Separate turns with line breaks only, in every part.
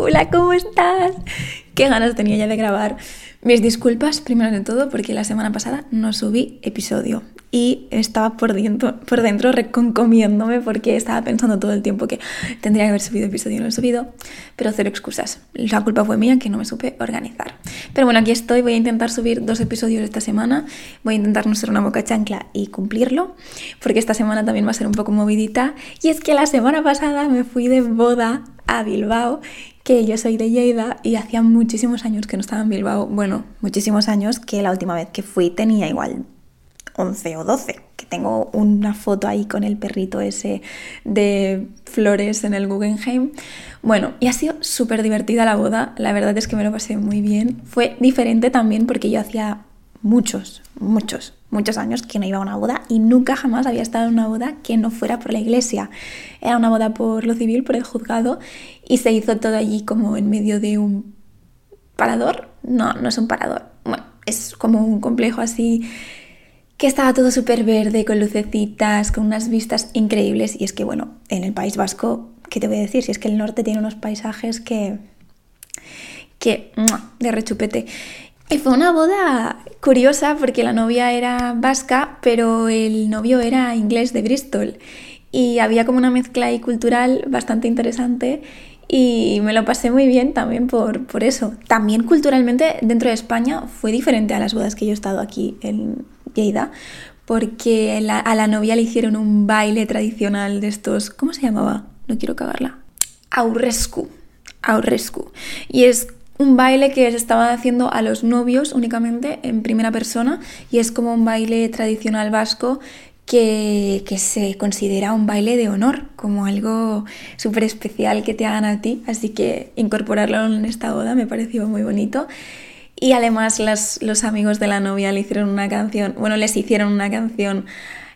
Hola, ¿cómo estás? Qué ganas tenía ya de grabar. Mis disculpas, primero de todo, porque la semana pasada no subí episodio y estaba por dentro, por dentro reconcomiéndome porque estaba pensando todo el tiempo que tendría que haber subido episodio y no he subido, pero cero excusas. La culpa fue mía que no me supe organizar. Pero bueno, aquí estoy, voy a intentar subir dos episodios esta semana, voy a intentar no ser una boca chancla y cumplirlo, porque esta semana también va a ser un poco movidita. Y es que la semana pasada me fui de boda a Bilbao que yo soy de Lleida y hacía muchísimos años que no estaba en Bilbao. Bueno, muchísimos años que la última vez que fui tenía igual 11 o 12, que tengo una foto ahí con el perrito ese de flores en el Guggenheim. Bueno, y ha sido súper divertida la boda, la verdad es que me lo pasé muy bien. Fue diferente también porque yo hacía muchos, muchos, muchos años que no iba a una boda y nunca jamás había estado en una boda que no fuera por la iglesia. Era una boda por lo civil, por el juzgado y se hizo todo allí como en medio de un parador. No, no es un parador. Bueno, es como un complejo así que estaba todo súper verde, con lucecitas, con unas vistas increíbles. Y es que, bueno, en el País Vasco, ¿qué te voy a decir? Si es que el norte tiene unos paisajes que... que... de rechupete. Y fue una boda curiosa porque la novia era vasca, pero el novio era inglés de Bristol. Y había como una mezcla ahí cultural bastante interesante y me lo pasé muy bien también por, por eso. También culturalmente dentro de España fue diferente a las bodas que yo he estado aquí en Lleida, porque a la novia le hicieron un baile tradicional de estos, ¿cómo se llamaba? No quiero cagarla. Aurrescu. Aurrescu. Y es un baile que se estaba haciendo a los novios únicamente en primera persona y es como un baile tradicional vasco que, se considera un baile de honor, como algo súper especial que te hagan a ti, así que incorporarlo en esta boda me pareció muy bonito. Y además los amigos de la novia le hicieron una canción, bueno, les hicieron una canción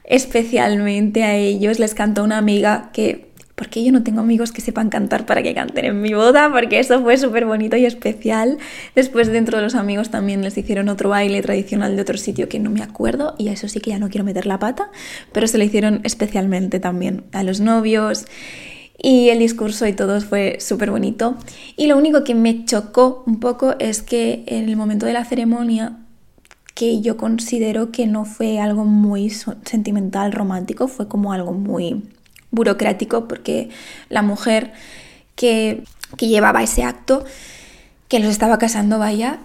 especialmente a ellos, les cantó una amiga que porque yo no tengo amigos que sepan cantar para que canten en mi boda, porque eso fue súper bonito y especial. Después dentro de los amigos también les hicieron otro baile tradicional de otro sitio que no me acuerdo y a eso sí que ya no quiero meter la pata, pero se le hicieron especialmente también a los novios y el discurso y todo fue súper bonito. Y lo único que me chocó un poco es que en el momento de la ceremonia que yo considero que no fue algo muy sentimental, romántico, fue como algo muy burocrático porque la mujer que, llevaba ese acto, que los estaba casando, vaya,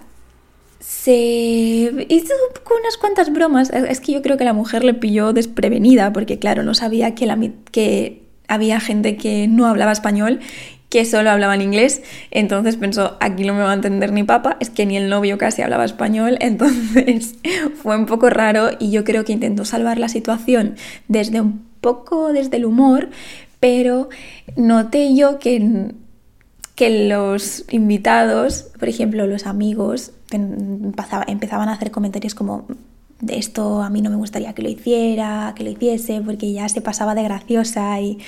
se hizo unas cuantas bromas. Es que yo creo que la mujer le pilló desprevenida porque, claro, no sabía que, la, que había gente que no hablaba español que solo hablaba en inglés, entonces pensó, aquí no me va a entender ni papa, es que ni el novio casi hablaba español, entonces fue un poco raro y yo creo que intentó salvar la situación desde un poco desde el humor, pero noté yo que, que los invitados, por ejemplo los amigos, empezaban a hacer comentarios como de esto a mí no me gustaría que lo hiciera, que lo hiciese, porque ya se pasaba de graciosa y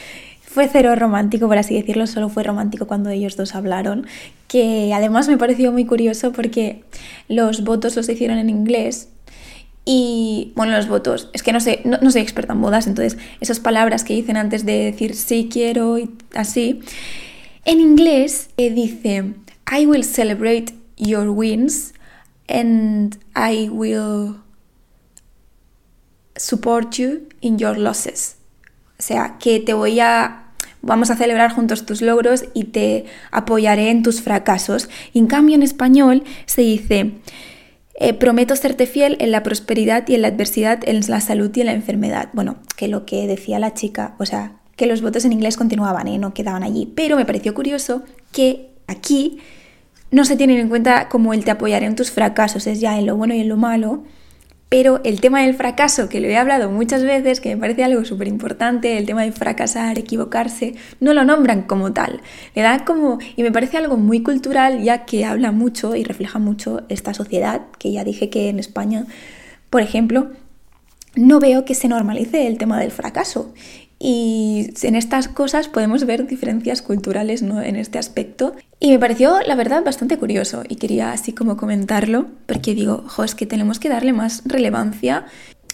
fue cero romántico, por así decirlo, solo fue romántico cuando ellos dos hablaron, que además me pareció muy curioso porque los votos los hicieron en inglés y bueno, los votos, es que no sé, no, soy experta en bodas, entonces esas palabras que dicen antes de decir sí quiero y así, en inglés eh, dice I will celebrate your wins and I will support you in your losses. O sea, que te voy a vamos a celebrar juntos tus logros y te apoyaré en tus fracasos. en cambio en español se dice eh, prometo serte fiel en la prosperidad y en la adversidad, en la salud y en la enfermedad. Bueno, que lo que decía la chica, o sea, que los votos en inglés continuaban ¿eh? no quedaban allí. Pero me pareció curioso que aquí no se tienen en cuenta como el te apoyaré en tus fracasos, es ya en lo bueno y en lo malo, pero el tema del fracaso, que lo he hablado muchas veces, que me parece algo súper importante, el tema de fracasar, equivocarse, no lo nombran como tal. Le da como, y me parece algo muy cultural, ya que habla mucho y refleja mucho esta sociedad, que ya dije que en España, por ejemplo, no veo que se normalice el tema del fracaso. Y en estas cosas podemos ver diferencias culturales ¿no? en este aspecto. Y me pareció, la verdad, bastante curioso y quería así como comentarlo, porque digo, jo, es que tenemos que darle más relevancia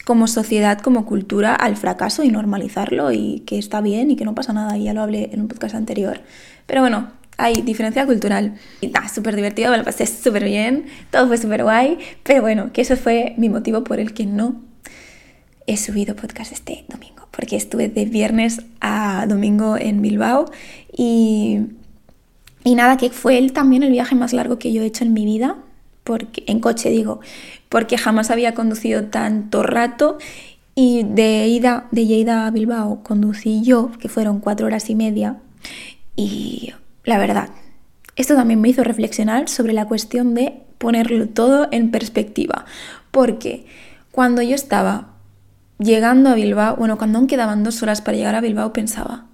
como sociedad, como cultura al fracaso y normalizarlo y que está bien y que no pasa nada, ya lo hablé en un podcast anterior. Pero bueno, hay diferencia cultural. Y está súper divertido, me lo pasé súper bien, todo fue súper guay, pero bueno, que eso fue mi motivo por el que no he subido podcast este domingo, porque estuve de viernes a domingo en Bilbao. Y, y nada, que fue también el viaje más largo que yo he hecho en mi vida, porque, en coche digo, porque jamás había conducido tanto rato. Y de ida de Lleida a Bilbao conducí yo, que fueron cuatro horas y media, y la verdad, esto también me hizo reflexionar sobre la cuestión de ponerlo todo en perspectiva, porque cuando yo estaba llegando a Bilbao, bueno, cuando aún quedaban dos horas para llegar a Bilbao, pensaba,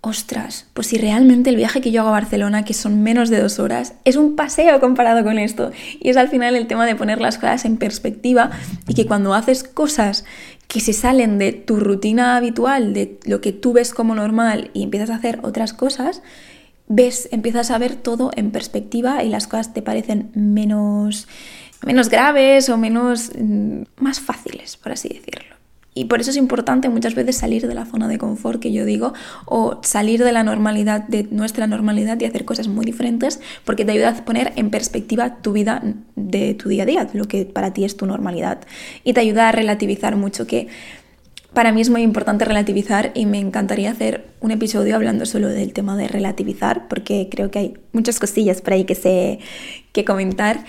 ostras, pues si realmente el viaje que yo hago a Barcelona, que son menos de dos horas, es un paseo comparado con esto. Y es al final el tema de poner las cosas en perspectiva y que cuando haces cosas que se salen de tu rutina habitual, de lo que tú ves como normal y empiezas a hacer otras cosas, ves, empiezas a ver todo en perspectiva y las cosas te parecen menos, menos graves o menos mm, más fáciles, por así decirlo. Y por eso es importante muchas veces salir de la zona de confort que yo digo, o salir de la normalidad, de nuestra normalidad y hacer cosas muy diferentes, porque te ayuda a poner en perspectiva tu vida de tu día a día, lo que para ti es tu normalidad. Y te ayuda a relativizar mucho, que para mí es muy importante relativizar y me encantaría hacer un episodio hablando solo del tema de relativizar, porque creo que hay muchas cosillas por ahí que, sé, que comentar.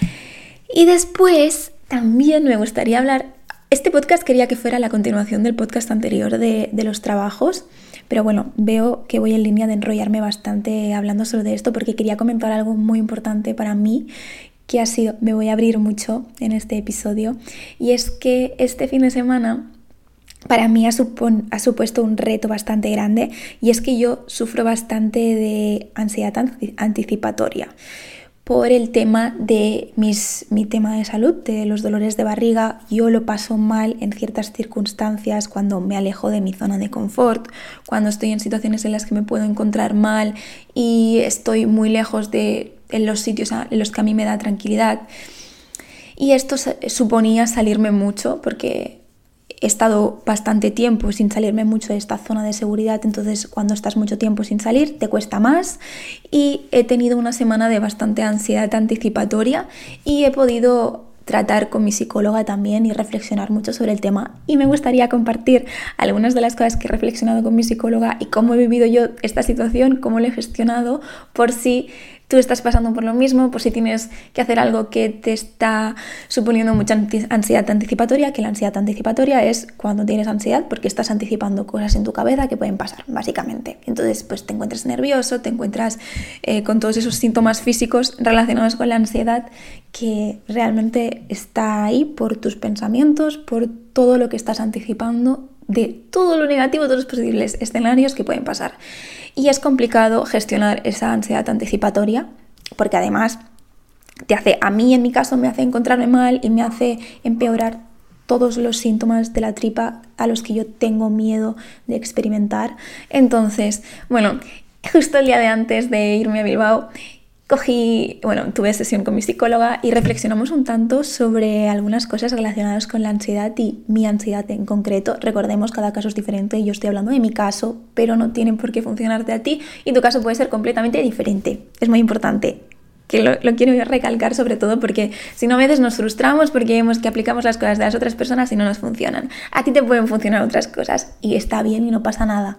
Y después también me gustaría hablar, este podcast quería que fuera la continuación del podcast anterior de, los trabajos, pero bueno, veo que voy en línea de enrollarme bastante hablando solo de esto porque quería comentar algo muy importante para mí que ha sido, me voy a abrir mucho en este episodio, y es que este fin de semana para mí ha, ha, supuesto un reto bastante grande y es que yo sufro bastante de ansiedad anticipatoria por el tema de mis, mi tema de salud, de los dolores de barriga. Yo lo paso mal en ciertas circunstancias cuando me alejo de mi zona de confort, cuando estoy en situaciones en las que me puedo encontrar mal y estoy muy lejos de en los sitios en los que a mí me da tranquilidad. Y esto suponía salirme mucho porque he estado bastante tiempo sin salirme mucho de esta zona de seguridad, entonces cuando estás mucho tiempo sin salir te cuesta más. Y he tenido una semana de bastante ansiedad anticipatoria y he podido tratar con mi psicóloga también y reflexionar mucho sobre el tema. Y me gustaría compartir algunas de las cosas que he reflexionado con mi psicóloga y cómo he vivido yo esta situación, cómo lo he gestionado, por si tú estás pasando por lo mismo, por si tienes que hacer algo que te está suponiendo mucha ansiedad anticipatoria, que la ansiedad anticipatoria es cuando tienes ansiedad porque estás anticipando cosas en tu cabeza que pueden pasar, básicamente. Entonces, pues te encuentras nervioso, te encuentras eh, con todos esos síntomas físicos relacionados con la ansiedad que realmente está ahí por tus pensamientos, por todo lo que estás anticipando de todo lo negativo, todos los posibles escenarios que pueden pasar. Y es complicado gestionar esa ansiedad anticipatoria, porque además te hace, a mí en mi caso me hace encontrarme mal y me hace empeorar todos los síntomas de la tripa a los que yo tengo miedo de experimentar. Entonces, bueno, justo el día de antes de irme a Bilbao, cogí, bueno, tuve sesión con mi psicóloga y reflexionamos un tanto sobre algunas cosas relacionadas con la ansiedad y mi ansiedad en concreto. Recordemos, cada caso es diferente y yo estoy hablando de mi caso, pero no tienen por qué funcionarte a ti y tu caso puede ser completamente diferente. Es muy importante que lo, quiero recalcar sobre todo porque si no a veces nos frustramos porque vemos que aplicamos las cosas de las otras personas y no nos funcionan. A ti te pueden funcionar otras cosas y está bien y no pasa nada.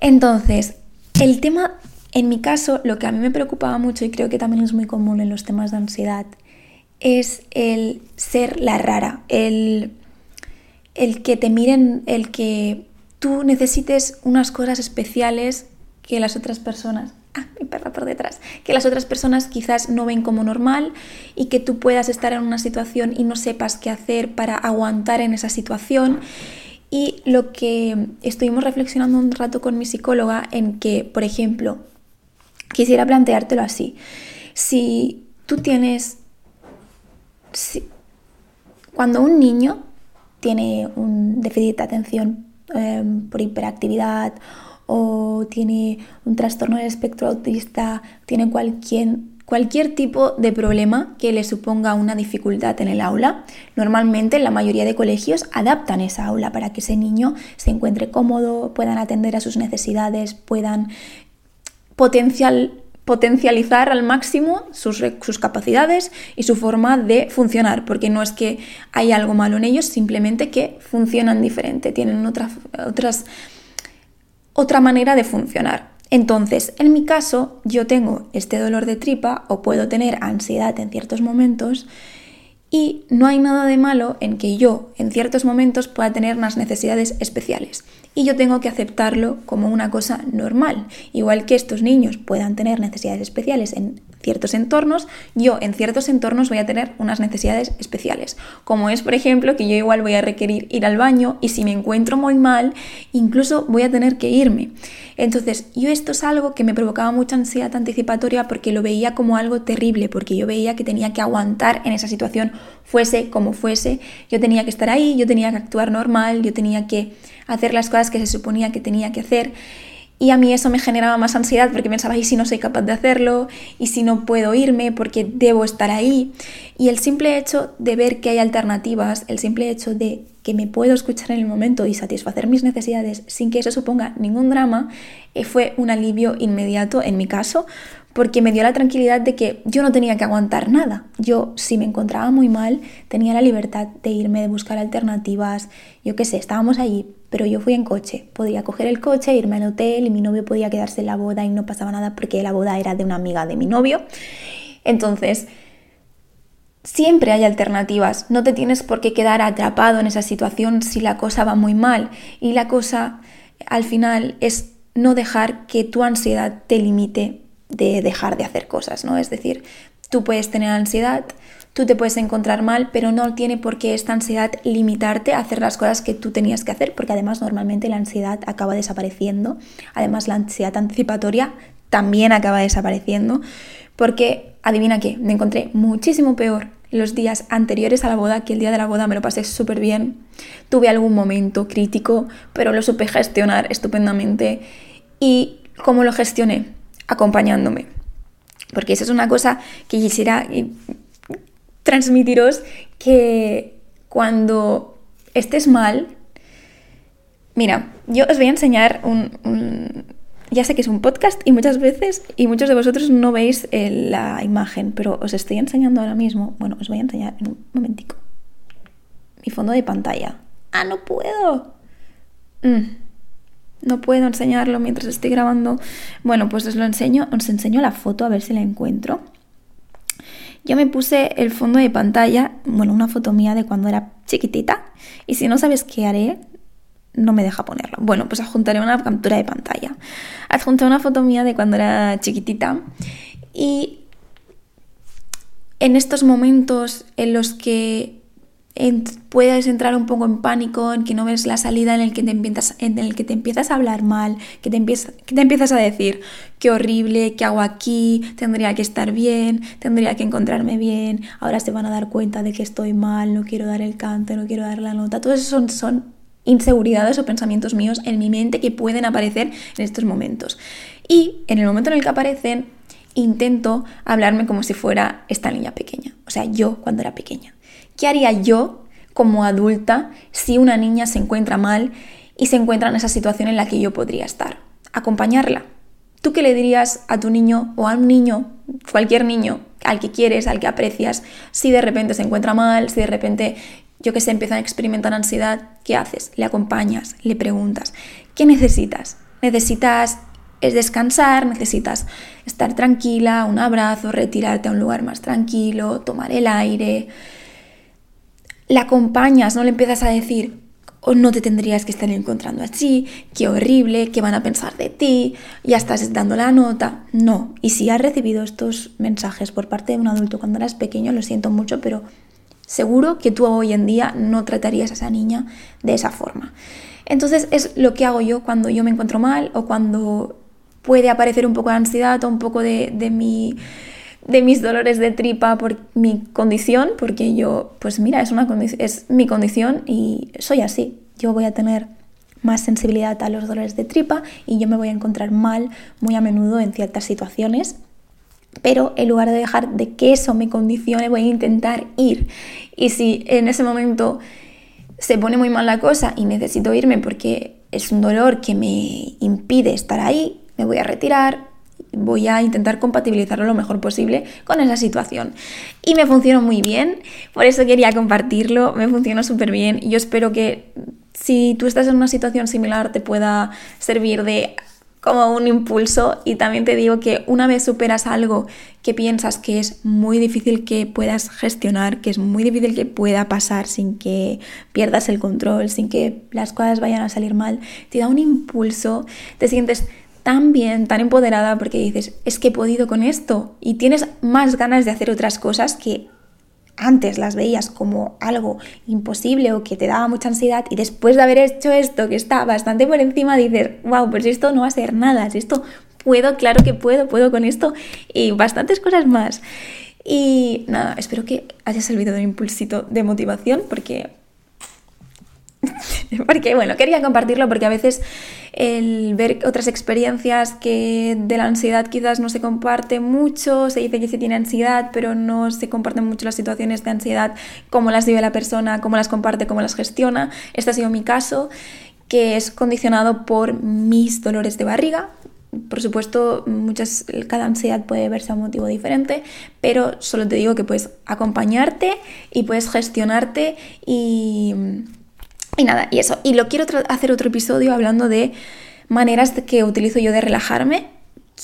Entonces, el tema en mi caso, lo que a mí me preocupaba mucho y creo que también es muy común en los temas de ansiedad es el ser la rara, el, el que te miren, el que tú necesites unas cosas especiales que las otras personas, ah, mi perra por detrás, que las otras personas quizás no ven como normal y que tú puedas estar en una situación y no sepas qué hacer para aguantar en esa situación. Y lo que estuvimos reflexionando un rato con mi psicóloga en que, por ejemplo, quisiera planteártelo así. Si tú tienes... cuando un niño tiene un déficit de atención em, por hiperactividad o tiene un trastorno del espectro autista, tiene cualquier, cualquier tipo de problema que le suponga una dificultad en el aula, normalmente la mayoría de colegios adaptan esa aula para que ese niño se encuentre cómodo, puedan atender a sus necesidades, puedan potencial, potencializar al máximo sus, sus, capacidades y su forma de funcionar, porque no es que hay algo malo en ellos, simplemente que funcionan diferente, tienen otra, otras, otra manera de funcionar. Entonces, en mi caso, yo tengo este dolor de tripa o puedo tener ansiedad en ciertos momentos y no hay nada de malo en que yo en ciertos momentos pueda tener unas necesidades especiales y yo tengo que aceptarlo como una cosa normal. Igual que estos niños puedan tener necesidades especiales en ciertos entornos, yo en ciertos entornos voy a tener unas necesidades especiales. Como es, por ejemplo, que yo igual voy a requerir ir al baño y si me encuentro muy mal, incluso voy a tener que irme. Entonces, yo esto es algo que me provocaba mucha ansiedad anticipatoria porque lo veía como algo terrible, porque yo veía que tenía que aguantar en esa situación, fuese como fuese, yo tenía que estar ahí, yo tenía que actuar normal, yo tenía que hacer las cosas que se suponía que tenía que hacer. Y a mí eso me generaba más ansiedad porque pensaba, ¿y si no soy capaz de hacerlo? ¿Y si no puedo irme porque debo estar ahí? Y el simple hecho de ver que hay alternativas, el simple hecho de que me puedo escuchar en el momento y satisfacer mis necesidades sin que eso suponga ningún drama, eh, fue un alivio inmediato en mi caso, porque me dio la tranquilidad de que yo no tenía que aguantar nada. Yo, si me encontraba muy mal, tenía la libertad de irme, de buscar alternativas. Yo qué sé, estábamos allí, pero yo fui en coche. Podía coger el coche, irme al hotel y mi novio podía quedarse en la boda y no pasaba nada porque la boda era de una amiga de mi novio. Entonces, siempre hay alternativas. No te tienes por qué quedar atrapado en esa situación si la cosa va muy mal. Y la cosa, al final, es no dejar que tu ansiedad te limite de dejar de hacer cosas, ¿no? Es decir, tú puedes tener ansiedad, tú te puedes encontrar mal, pero no tiene por qué esta ansiedad limitarte a hacer las cosas que tú tenías que hacer, porque además normalmente la ansiedad acaba desapareciendo, además la ansiedad anticipatoria también acaba desapareciendo, porque adivina qué, me encontré muchísimo peor los días anteriores a la boda, que el día de la boda me lo pasé súper bien, tuve algún momento crítico, pero lo supe gestionar estupendamente. ¿Y cómo lo gestioné? Acompañándome. Porque eso es una cosa que quisiera eh, transmitiros que cuando estés mal, mira, yo os voy a enseñar un, ya sé que es un podcast y muchas veces y muchos de vosotros no veis eh, la imagen, pero os estoy enseñando ahora mismo, bueno, os voy a enseñar en un momentico. Mi fondo de pantalla. Ah, no puedo. Mm. No puedo enseñarlo mientras estoy grabando. Bueno, pues os lo enseño, os enseño la foto a ver si la encuentro. Yo me puse el fondo de pantalla, bueno, una foto mía de cuando era chiquitita, y si no sabes qué haré, no me deja ponerlo. Bueno, pues adjuntaré una captura de pantalla. Adjunté una foto mía de cuando era chiquitita y en estos momentos en los que puedes entrar un poco en pánico, en que no ves la salida, en el que te empiezas, en el que te empiezas a hablar mal, que te, empiezas, que te empiezas a decir, qué horrible, qué hago aquí, tendría que estar bien, tendría que encontrarme bien, ahora se van a dar cuenta de que estoy mal, no quiero dar el canto, no quiero dar la nota. Todo eso son, son inseguridades o pensamientos míos en mi mente que pueden aparecer en estos momentos. Y en el momento en el que aparecen, intento hablarme como si fuera esta niña pequeña, o sea, yo cuando era pequeña. ¿Qué haría yo como adulta si una niña se encuentra mal y se encuentra en esa situación en la que yo podría estar? Acompañarla. ¿Tú qué le dirías a tu niño o a un niño, cualquier niño, al que quieres, al que aprecias, si de repente se encuentra mal, si de repente, yo que sé, empieza a experimentar ansiedad, ¿qué haces? Le acompañas, le preguntas, ¿qué necesitas? ¿Necesitas es descansar, necesitas estar tranquila, un abrazo, retirarte a un lugar más tranquilo, tomar el aire, la acompañas, no le empiezas a decir, o oh, no te tendrías que estar encontrando así, qué horrible, qué van a pensar de ti, ya estás dando la nota. No, y si has recibido estos mensajes por parte de un adulto cuando eras pequeño, lo siento mucho, pero seguro que tú hoy en día no tratarías a esa niña de esa forma. Entonces es lo que hago yo cuando yo me encuentro mal o cuando puede aparecer un poco de ansiedad o un poco de, de mi de mis dolores de tripa por mi condición, porque yo, pues mira, es, una es mi condición y soy así. Yo voy a tener más sensibilidad a los dolores de tripa y yo me voy a encontrar mal muy a menudo en ciertas situaciones. Pero en lugar de dejar de que eso me condicione, voy a intentar ir. Y si en ese momento se pone muy mal la cosa y necesito irme porque es un dolor que me impide estar ahí, me voy a retirar, voy a intentar compatibilizarlo lo mejor posible con esa situación. Y me funcionó muy bien, por eso quería compartirlo, me funcionó súper bien. Yo espero que si tú estás en una situación similar te pueda servir de como un impulso y también te digo que una vez superas algo que piensas que es muy difícil que puedas gestionar, que es muy difícil que pueda pasar sin que pierdas el control, sin que las cosas vayan a salir mal, te da un impulso, te sientes tan bien, tan empoderada porque dices, es que he podido con esto y tienes más ganas de hacer otras cosas que antes las veías como algo imposible o que te daba mucha ansiedad y después de haber hecho esto que está bastante por encima dices, wow, pues esto no va a ser nada, si esto puedo, claro que puedo, puedo con esto y bastantes cosas más. Y nada, espero que haya servido de un impulsito de motivación porque porque bueno, quería compartirlo porque a veces el ver otras experiencias que de la ansiedad quizás no se comparte mucho, se dice que se tiene ansiedad, pero no se comparten mucho las situaciones de ansiedad, cómo las vive la persona, cómo las comparte, cómo las gestiona. Este ha sido mi caso, que es condicionado por mis dolores de barriga, por supuesto, muchas, cada ansiedad puede verse a un motivo diferente, pero solo te digo que puedes acompañarte y puedes gestionarte y, y nada, y eso. Y lo quiero hacer otro episodio hablando de maneras que utilizo yo de relajarme,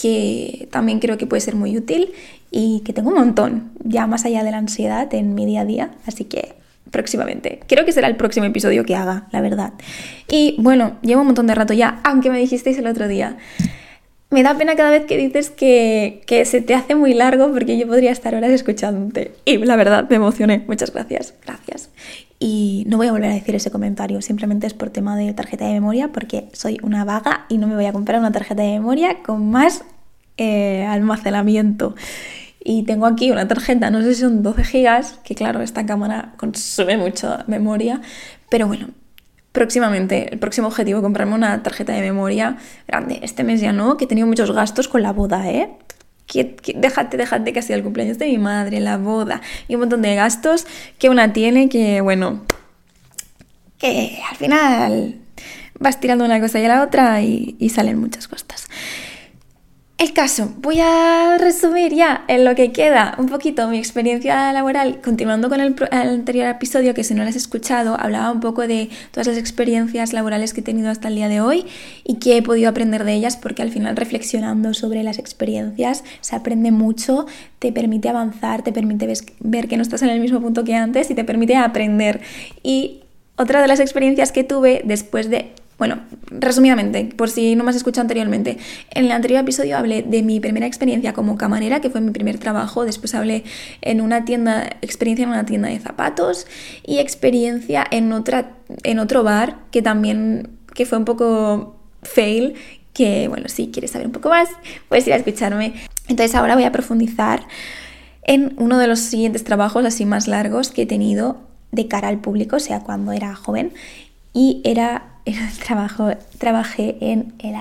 que también creo que puede ser muy útil y que tengo un montón, ya más allá de la ansiedad en mi día a día. Así que próximamente. Creo que será el próximo episodio que haga, la verdad. Y bueno, llevo un montón de rato ya, aunque me dijisteis el otro día. Me da pena cada vez que dices que, que, se te hace muy largo porque yo podría estar horas escuchándote. Y la verdad, me emocioné. Muchas gracias. Gracias. Y no voy a volver a decir ese comentario, simplemente es por tema de tarjeta de memoria, porque soy una vaga y no me voy a comprar una tarjeta de memoria con más eh, almacenamiento. Y tengo aquí una tarjeta, no sé si son 12 gigas, que claro, esta cámara consume mucha memoria, pero bueno, próximamente, el próximo objetivo, comprarme una tarjeta de memoria grande. Este mes ya no, que he tenido muchos gastos con la boda, ¿eh? que, déjate, déjate que ha sido el cumpleaños de mi madre, la boda y un montón de gastos que una tiene que, bueno, que al final vas tirando una cosa y la otra y, salen muchas cosas. El caso, voy a resumir ya en lo que queda un poquito mi experiencia laboral, continuando con el, anterior episodio, que si no lo has escuchado, hablaba un poco de todas las experiencias laborales que he tenido hasta el día de hoy y que he podido aprender de ellas, porque al final reflexionando sobre las experiencias se aprende mucho, te permite avanzar, te permite ver que no estás en el mismo punto que antes y te permite aprender. Y otra de las experiencias que tuve después de bueno, resumidamente, por si no me has escuchado anteriormente, en el anterior episodio hablé de mi primera experiencia como camarera, que fue mi primer trabajo, después hablé en una tienda, experiencia en una tienda de zapatos y experiencia en, otra, en otro bar que también, que fue un poco fail, que bueno, si quieres saber un poco más, puedes ir a escucharme. Entonces ahora voy a profundizar en uno de los siguientes trabajos así más largos que he tenido de cara al público, o sea, cuando era joven, y era el trabajo, trabajé en el.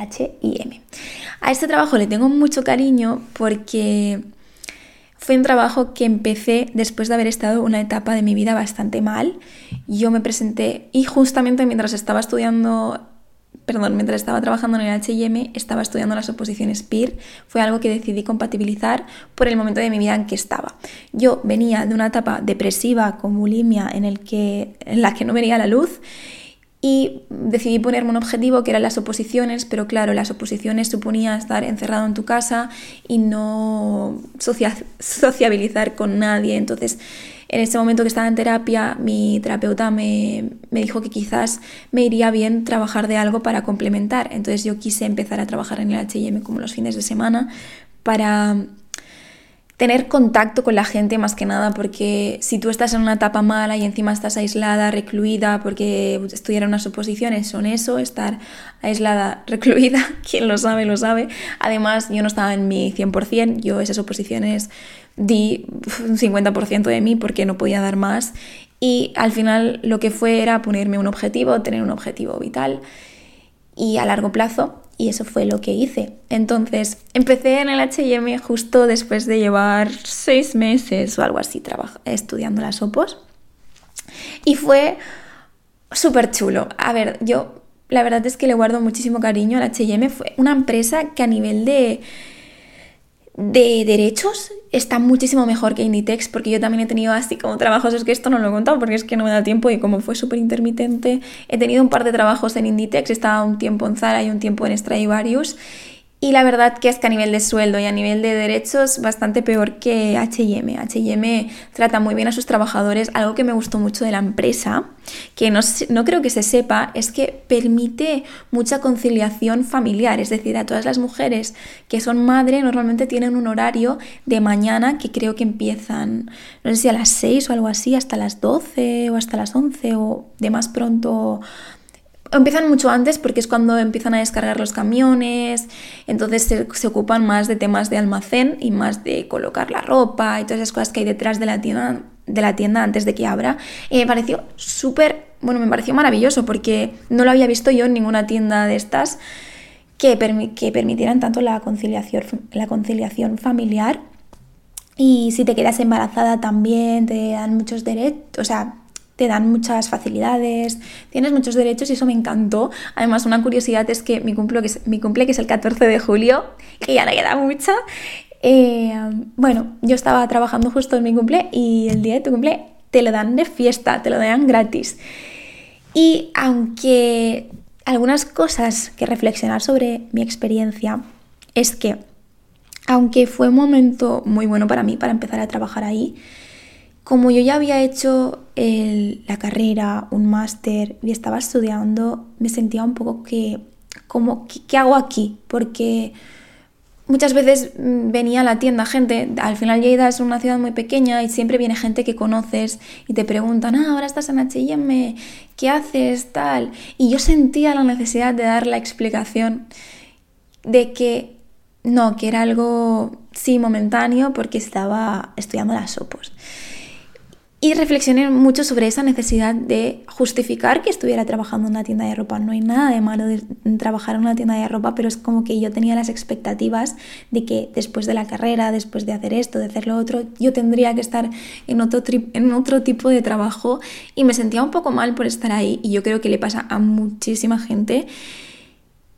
A este trabajo le tengo mucho cariño porque fue un trabajo que empecé después de haber estado una etapa de mi vida bastante mal. Yo me presenté y justamente mientras estaba estudiando, perdón, mientras estaba trabajando en el HM, estaba estudiando las oposiciones PIR. Fue algo que decidí compatibilizar por el momento de mi vida en que estaba. Yo venía de una etapa depresiva con bulimia en, en la que no venía la luz y decidí ponerme un objetivo que eran las oposiciones, pero claro, las oposiciones suponía estar encerrado en tu casa y no sociabilizar con nadie. Entonces, en ese momento que estaba en terapia, mi terapeuta me, me dijo que quizás me iría bien trabajar de algo para complementar. Entonces yo quise empezar a trabajar en el HM como los fines de semana para tener contacto con la gente más que nada, porque si tú estás en una etapa mala y encima estás aislada, recluida, porque estudiar unas oposiciones son eso, estar aislada, recluida, quien lo sabe, lo sabe. Además, yo no estaba en mi 100%, yo esas oposiciones di un 50% de mí porque no podía dar más y al final lo que fue era ponerme un objetivo, tener un objetivo vital y a largo plazo y eso fue lo que hice. Entonces, empecé en el HM justo después de llevar seis meses o algo así estudiando las OPOS. Y fue súper chulo. A ver, yo la verdad es que le guardo muchísimo cariño al HM. Fue una empresa que a nivel de de derechos está muchísimo mejor que Inditex porque yo también he tenido así como trabajos, es que esto no lo he contado porque es que no me da tiempo y como fue súper intermitente, he tenido un par de trabajos en Inditex, he estado un tiempo en Zara y un tiempo en Stradivarius y la verdad que es que a nivel de sueldo y a nivel de derechos bastante peor que HM. HM trata muy bien a sus trabajadores. Algo que me gustó mucho de la empresa, que no, no creo que se sepa, es que permite mucha conciliación familiar. Es decir, a todas las mujeres que son madre normalmente tienen un horario de mañana que creo que empiezan, no sé si a las 6 o algo así, hasta las 12 o hasta las 11 o de más pronto empiezan mucho antes porque es cuando empiezan a descargar los camiones, entonces se, ocupan más de temas de almacén y más de colocar la ropa y todas esas cosas que hay detrás de la tienda, de la tienda antes de que abra. Y me pareció súper, bueno, me pareció maravilloso porque no lo había visto yo en ninguna tienda de estas que, que permitieran tanto la conciliación, la conciliación familiar. Y si te quedas embarazada también te dan muchos derechos, o sea, te dan muchas facilidades, tienes muchos derechos y eso me encantó. Además, una curiosidad es que mi cumple, que es, mi cumple, que es el 14 de julio, que ya no queda mucho, eh, bueno, yo estaba trabajando justo en mi cumple y el día de tu cumple te lo dan de fiesta, te lo dan gratis. Y aunque algunas cosas que reflexionar sobre mi experiencia es que, aunque fue un momento muy bueno para mí para empezar a trabajar ahí, como yo ya había hecho la carrera, un máster y estaba estudiando, me sentía un poco que, como, ¿qué, hago aquí? Porque muchas veces mm, venía a la tienda gente, al final Lleida es una ciudad muy pequeña y siempre viene gente que conoces y te preguntan, ah, ahora estás en H&M, ¿qué haces? Tal. Y yo sentía la necesidad de dar la explicación de que no, que era algo, sí, momentáneo porque estaba estudiando las opos. Y reflexioné mucho sobre esa necesidad de justificar que estuviera trabajando en una tienda de ropa. No hay nada de malo de trabajar en una tienda de ropa, pero es como que yo tenía las expectativas de que después de la carrera, después de hacer esto, de hacer lo otro, yo tendría que estar en otro, en otro tipo de trabajo y me sentía un poco mal por estar ahí y yo creo que le pasa a muchísima gente.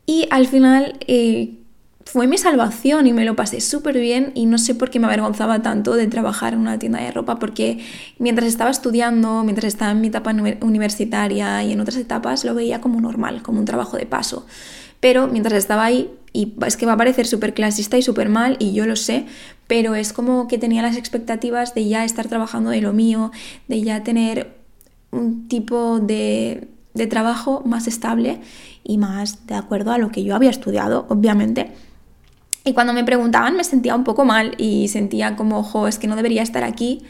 Y al final... Eh, fue mi salvación y me lo pasé súper bien y no sé por qué me avergonzaba tanto de trabajar en una tienda de ropa porque mientras estaba estudiando, mientras estaba en mi etapa universitaria y en otras etapas lo veía como normal, como un trabajo de paso. Pero mientras estaba ahí, y es que va a parecer súper clasista y súper mal y yo lo sé, pero es como que tenía las expectativas de ya estar trabajando de lo mío, de ya tener un tipo de, de trabajo más estable y más de acuerdo a lo que yo había estudiado, obviamente. Y cuando me preguntaban me sentía un poco mal y sentía como, ojo, es que no debería estar aquí.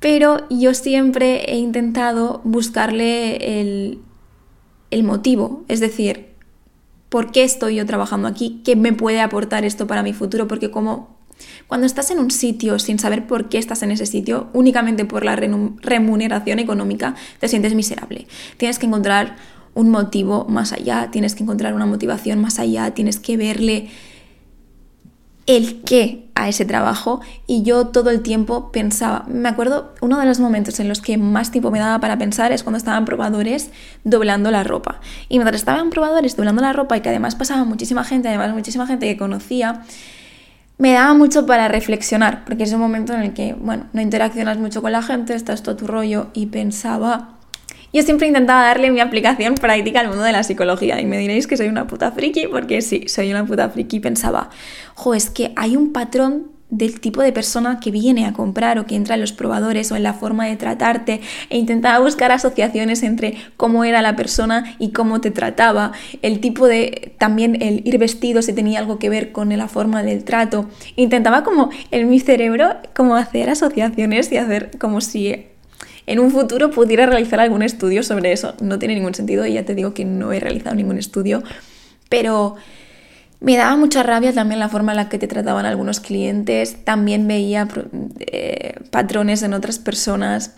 Pero yo siempre he intentado buscarle el, el motivo, es decir, ¿por qué estoy yo trabajando aquí? ¿Qué me puede aportar esto para mi futuro? Porque como cuando estás en un sitio sin saber por qué estás en ese sitio, únicamente por la remuneración económica, te sientes miserable. Tienes que encontrar un motivo más allá, tienes que encontrar una motivación más allá, tienes que verle el qué a ese trabajo y yo todo el tiempo pensaba, me acuerdo, uno de los momentos en los que más tiempo me daba para pensar es cuando estaban probadores doblando la ropa. Y mientras estaban probadores doblando la ropa y que además pasaba muchísima gente, además muchísima gente que conocía, me daba mucho para reflexionar, porque es un momento en el que, bueno, no interaccionas mucho con la gente, estás todo tu rollo y pensaba yo siempre intentaba darle mi aplicación práctica al mundo de la psicología y me diréis que soy una puta friki porque sí, soy una puta friki pensaba, jo, es que hay un patrón del tipo de persona que viene a comprar o que entra en los probadores o en la forma de tratarte e intentaba buscar asociaciones entre cómo era la persona y cómo te trataba, el tipo de también el ir vestido si tenía algo que ver con la forma del trato. Intentaba como en mi cerebro como hacer asociaciones y hacer como si en un futuro pudiera realizar algún estudio sobre eso. No tiene ningún sentido y ya te digo que no he realizado ningún estudio, pero me daba mucha rabia también la forma en la que te trataban algunos clientes, también veía eh, patrones en otras personas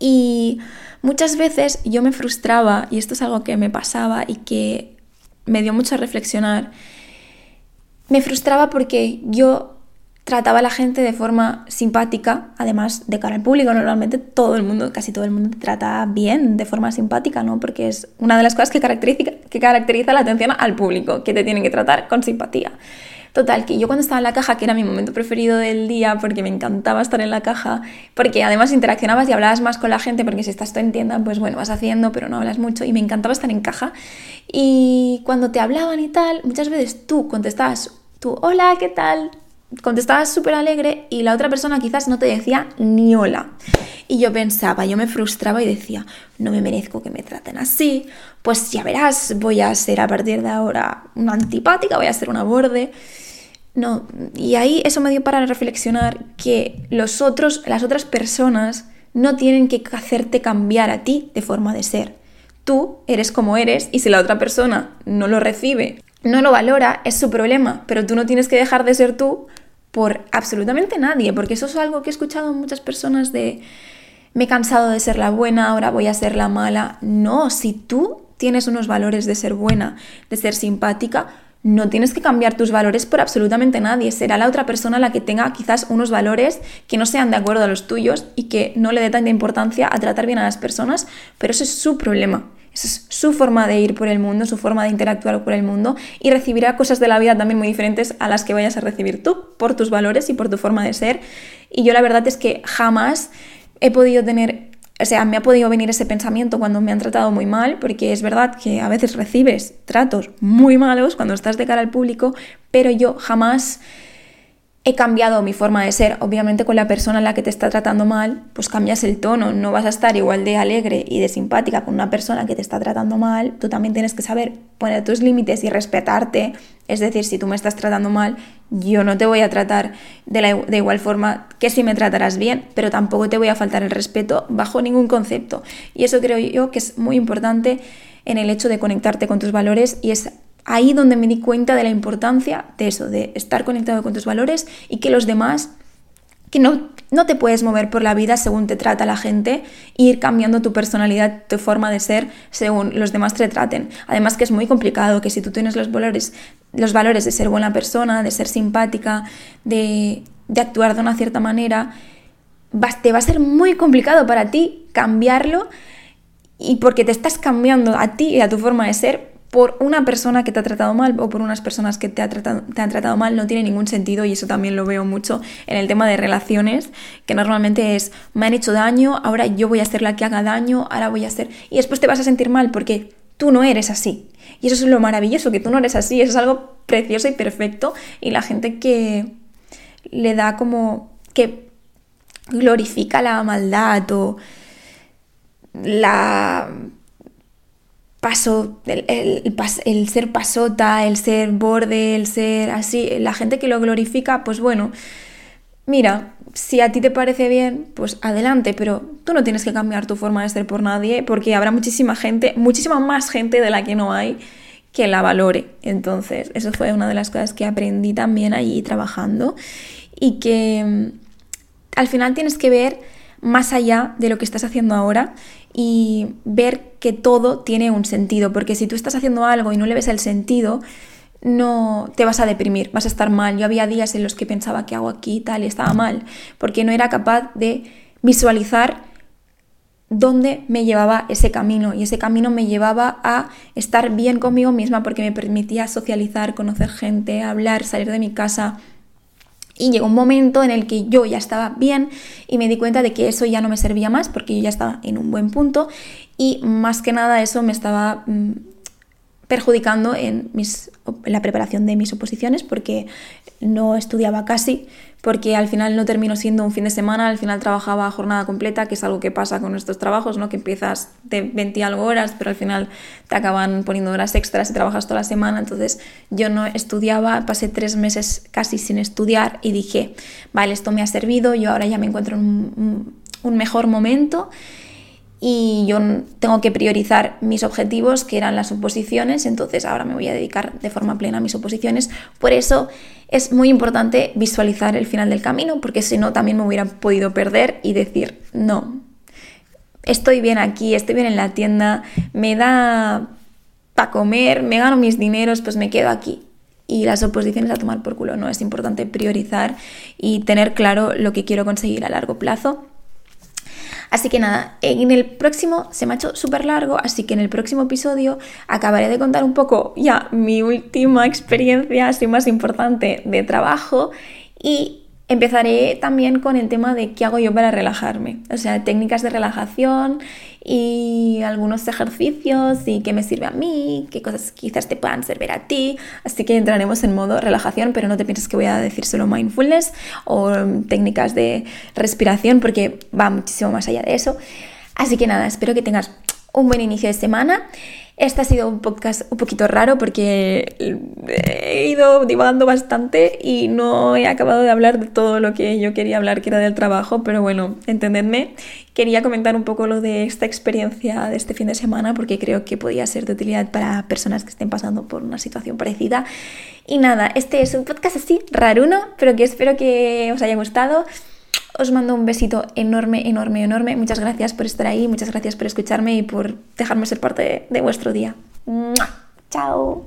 y muchas veces yo me frustraba y esto es algo que me pasaba y que me dio mucho a reflexionar. Me frustraba porque yo trataba a la gente de forma simpática, además de cara al público. Normalmente todo el mundo, casi todo el mundo te trata bien, de forma simpática, ¿no? Porque es una de las cosas que caracteriza, que caracteriza la atención al público, que te tienen que tratar con simpatía. Total, que yo cuando estaba en la caja, que era mi momento preferido del día, porque me encantaba estar en la caja, porque además interaccionabas y hablabas más con la gente, porque si estás tú en tienda, pues bueno, vas haciendo, pero no hablas mucho, y me encantaba estar en caja. Y cuando te hablaban y tal, muchas veces tú contestabas, tú, hola, ¿qué tal? Contestabas súper alegre y la otra persona quizás no te decía ni hola. Y yo pensaba, yo me frustraba y decía, no me merezco que me traten así, pues ya verás, voy a ser a partir de ahora una antipática, voy a ser una borde. No, y ahí eso me dio para reflexionar que los otros, las otras personas no tienen que hacerte cambiar a ti de forma de ser. Tú eres como eres y si la otra persona no lo recibe, no lo valora, es su problema, pero tú no tienes que dejar de ser tú por absolutamente nadie, porque eso es algo que he escuchado muchas personas de me he cansado de ser la buena, ahora voy a ser la mala. No, si tú tienes unos valores de ser buena, de ser simpática, no tienes que cambiar tus valores por absolutamente nadie. Será la otra persona la que tenga quizás unos valores que no sean de acuerdo a los tuyos y que no le dé tanta importancia a tratar bien a las personas, pero eso es su problema. Esa es su forma de ir por el mundo, su forma de interactuar por el mundo y recibirá cosas de la vida también muy diferentes a las que vayas a recibir tú por tus valores y por tu forma de ser. Y yo la verdad es que jamás he podido tener, o sea, me ha podido venir ese pensamiento cuando me han tratado muy mal, porque es verdad que a veces recibes tratos muy malos cuando estás de cara al público, pero yo jamás he cambiado mi forma de ser. Obviamente con la persona en la que te está tratando mal, pues cambias el tono. No vas a estar igual de alegre y de simpática con una persona que te está tratando mal. Tú también tienes que saber poner tus límites y respetarte. Es decir, si tú me estás tratando mal, yo no te voy a tratar de, de igual forma que si me tratarás bien, pero tampoco te voy a faltar el respeto bajo ningún concepto. Y eso creo yo que es muy importante en el hecho de conectarte con tus valores y es ahí donde me di cuenta de la importancia de eso, de estar conectado con tus valores y que los demás, que no, no te puedes mover por la vida según te trata la gente e ir cambiando tu personalidad, tu forma de ser según los demás te traten. Además que es muy complicado que si tú tienes los valores, los valores de ser buena persona, de ser simpática, de, de actuar de una cierta manera, te va a ser muy complicado para ti cambiarlo y porque te estás cambiando a ti y a tu forma de ser por una persona que te ha tratado mal o por unas personas que te, han tratado mal no tiene ningún sentido y eso también lo veo mucho en el tema de relaciones, que normalmente es, me han hecho daño, ahora yo voy a ser la que haga daño, ahora voy a ser... Y después te vas a sentir mal porque tú no eres así. Y eso es lo maravilloso, que tú no eres así, eso es algo precioso y perfecto y la gente que le da como... que glorifica la maldad o la paso, el, el, ser pasota, el ser borde, el ser así, la gente que lo glorifica, pues bueno, mira, si a ti te parece bien, pues adelante, pero tú no tienes que cambiar tu forma de ser por nadie, porque habrá muchísima gente, muchísima más gente de la que no hay que la valore. Entonces, eso fue una de las cosas que aprendí también allí trabajando y que mm, al final tienes que ver más allá de lo que estás haciendo ahora y ver que todo tiene un sentido, porque si tú estás haciendo algo y no le ves el sentido, no te vas a deprimir, vas a estar mal. Yo había días en los que pensaba que hago aquí y tal y estaba mal, porque no era capaz de visualizar dónde me llevaba ese camino y ese camino me llevaba a estar bien conmigo misma porque me permitía socializar, conocer gente, hablar, salir de mi casa, y llegó un momento en el que yo ya estaba bien y me di cuenta de que eso ya no me servía más porque yo ya estaba en un buen punto y más que nada eso me estaba mm, perjudicando en, la preparación de mis oposiciones porque no estudiaba casi, porque al final no terminó siendo un fin de semana, al final trabajaba jornada completa, que es algo que pasa con estos trabajos, ¿no? que empiezas de 20 y algo horas, pero al final te acaban poniendo horas extras y trabajas toda la semana, entonces yo no estudiaba, pasé tres meses casi sin estudiar y dije, vale, esto me ha servido, yo ahora ya me encuentro en un mejor momento y yo tengo que priorizar mis objetivos, que eran las oposiciones, entonces ahora me voy a dedicar de forma plena a mis oposiciones. Por eso es muy importante visualizar el final del camino, porque si no también me hubiera podido perder y decir, no, estoy bien aquí, estoy bien en la tienda, me da para comer, me gano mis dineros, pues me quedo aquí. Y las oposiciones a tomar por culo, no, es importante priorizar y tener claro lo que quiero conseguir a largo plazo Así que nada, en el próximo se me ha hecho súper largo, así que en el próximo episodio acabaré de contar un poco ya mi última experiencia, así más importante, de trabajo y Empezaré también con el tema de qué hago yo para relajarme, o sea, técnicas de relajación y algunos ejercicios y qué me sirve a mí, qué cosas quizás te puedan servir a ti. Así que entraremos en modo relajación, pero no te pienses que voy a decir solo mindfulness o técnicas de respiración porque va muchísimo más allá de eso. Así que nada, espero que tengas un buen inicio de semana este ha sido un podcast un poquito raro porque he ido divagando bastante y no he acabado de hablar de todo lo que yo quería hablar, que era del trabajo, pero bueno, entendedme. Quería comentar un poco lo de esta experiencia de este fin de semana porque creo que podía ser de utilidad para personas que estén pasando por una situación parecida. Y nada, este es un podcast así, raruno, pero que espero que os haya gustado. Os mando un besito enorme, enorme, enorme. Muchas gracias por estar ahí, muchas gracias por escucharme y por dejarme ser parte de, vuestro día. Chao.